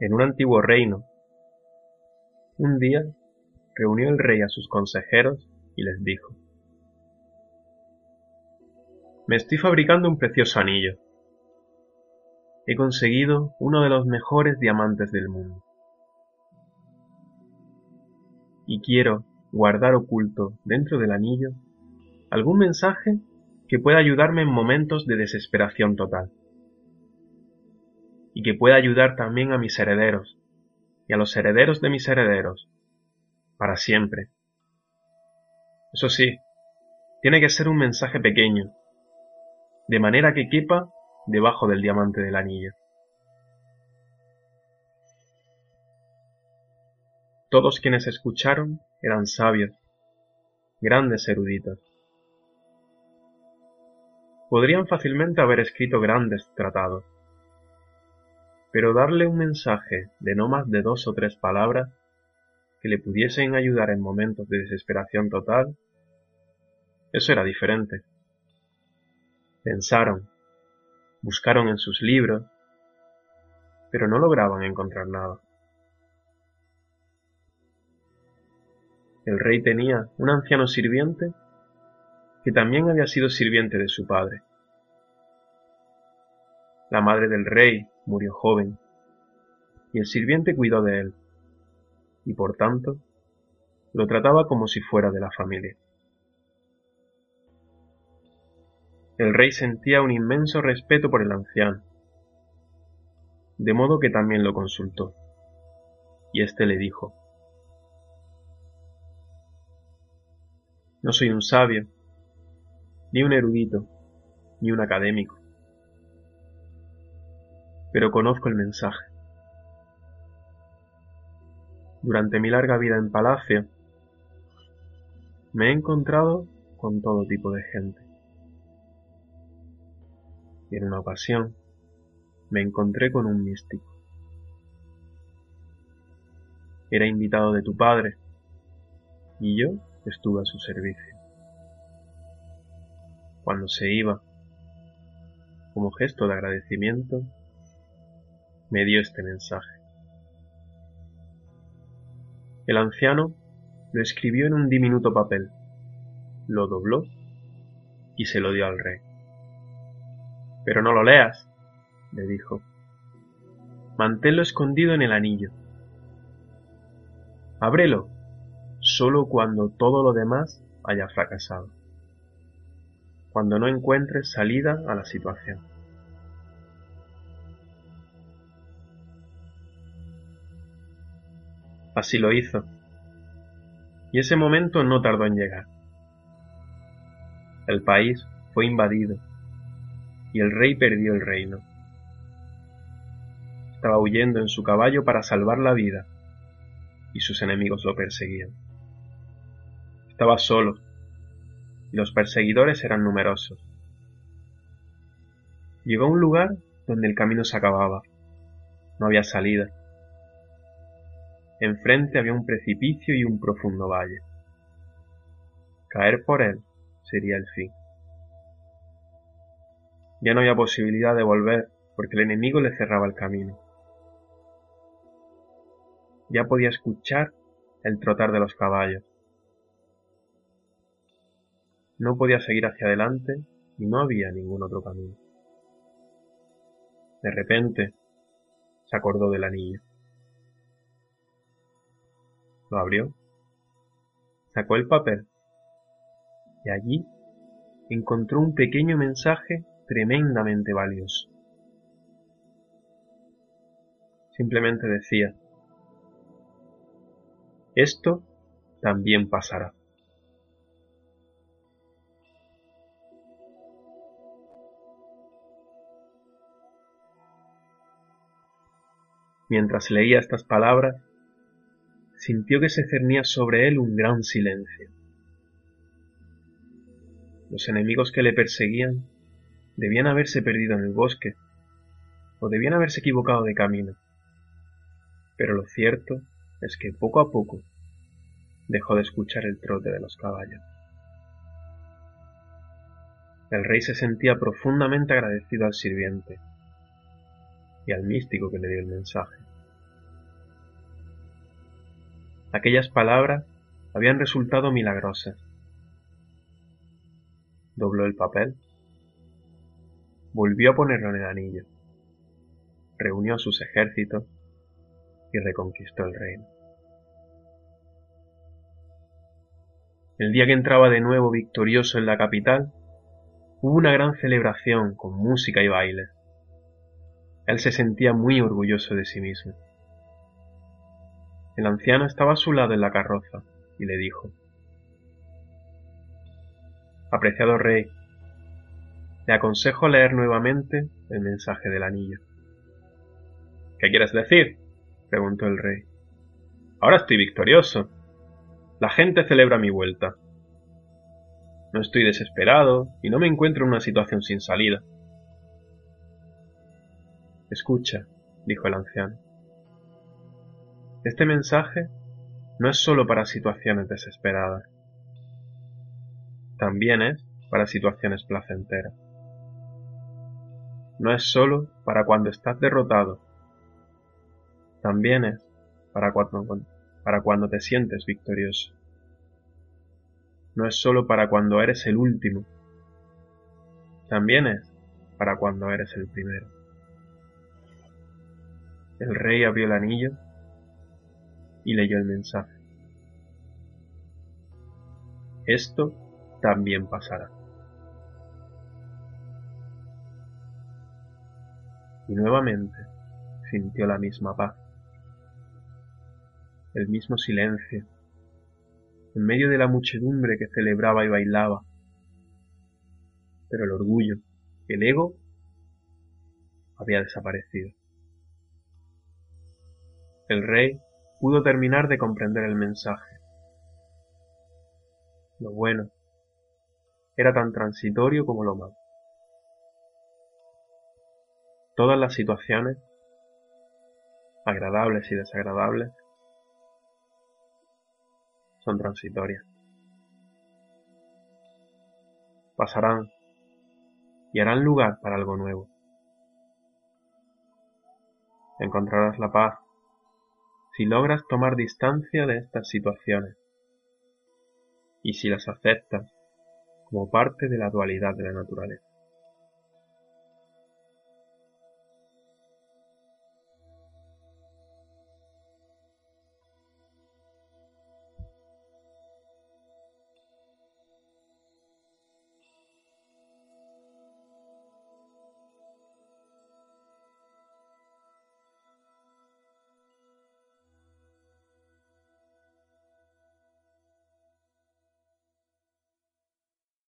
En un antiguo reino, un día reunió el rey a sus consejeros y les dijo, Me estoy fabricando un precioso anillo. He conseguido uno de los mejores diamantes del mundo. Y quiero guardar oculto dentro del anillo algún mensaje que pueda ayudarme en momentos de desesperación total y que pueda ayudar también a mis herederos y a los herederos de mis herederos, para siempre. Eso sí, tiene que ser un mensaje pequeño, de manera que quepa debajo del diamante del anillo. Todos quienes escucharon eran sabios, grandes eruditos. Podrían fácilmente haber escrito grandes tratados pero darle un mensaje de no más de dos o tres palabras que le pudiesen ayudar en momentos de desesperación total, eso era diferente. Pensaron, buscaron en sus libros, pero no lograban encontrar nada. El rey tenía un anciano sirviente que también había sido sirviente de su padre. La madre del rey murió joven, y el sirviente cuidó de él, y por tanto lo trataba como si fuera de la familia. El rey sentía un inmenso respeto por el anciano, de modo que también lo consultó, y éste le dijo, No soy un sabio, ni un erudito, ni un académico pero conozco el mensaje. Durante mi larga vida en palacio, me he encontrado con todo tipo de gente. Y en una ocasión me encontré con un místico. Era invitado de tu padre y yo estuve a su servicio. Cuando se iba, como gesto de agradecimiento, me dio este mensaje. El anciano lo escribió en un diminuto papel, lo dobló y se lo dio al rey. Pero no lo leas, le dijo. Manténlo escondido en el anillo. Ábrelo solo cuando todo lo demás haya fracasado, cuando no encuentres salida a la situación. Así lo hizo. Y ese momento no tardó en llegar. El país fue invadido y el rey perdió el reino. Estaba huyendo en su caballo para salvar la vida y sus enemigos lo perseguían. Estaba solo y los perseguidores eran numerosos. Llegó a un lugar donde el camino se acababa. No había salida Enfrente había un precipicio y un profundo valle. Caer por él sería el fin. Ya no había posibilidad de volver porque el enemigo le cerraba el camino. Ya podía escuchar el trotar de los caballos. No podía seguir hacia adelante y no había ningún otro camino. De repente se acordó del anillo. Lo abrió, sacó el papel y allí encontró un pequeño mensaje tremendamente valioso. Simplemente decía, esto también pasará. Mientras leía estas palabras, sintió que se cernía sobre él un gran silencio. Los enemigos que le perseguían debían haberse perdido en el bosque, o debían haberse equivocado de camino. Pero lo cierto es que poco a poco dejó de escuchar el trote de los caballos. El rey se sentía profundamente agradecido al sirviente y al místico que le dio el mensaje. Aquellas palabras habían resultado milagrosas. Dobló el papel, volvió a ponerlo en el anillo, reunió sus ejércitos y reconquistó el reino. El día que entraba de nuevo victorioso en la capital, hubo una gran celebración con música y baile. Él se sentía muy orgulloso de sí mismo. El anciano estaba a su lado en la carroza y le dijo, Apreciado rey, le aconsejo leer nuevamente el mensaje del anillo. ¿Qué quieres decir? preguntó el rey. Ahora estoy victorioso. La gente celebra mi vuelta. No estoy desesperado y no me encuentro en una situación sin salida. Escucha, dijo el anciano. Este mensaje no es sólo para situaciones desesperadas, también es para situaciones placenteras. No es sólo para cuando estás derrotado, también es para cuando, para cuando te sientes victorioso. No es sólo para cuando eres el último, también es para cuando eres el primero. El rey abrió el anillo y leyó el mensaje. Esto también pasará. Y nuevamente sintió la misma paz, el mismo silencio, en medio de la muchedumbre que celebraba y bailaba. Pero el orgullo, el ego, había desaparecido. El rey pudo terminar de comprender el mensaje. Lo bueno era tan transitorio como lo malo. Todas las situaciones, agradables y desagradables, son transitorias. Pasarán y harán lugar para algo nuevo. Encontrarás la paz si logras tomar distancia de estas situaciones y si las aceptas como parte de la dualidad de la naturaleza.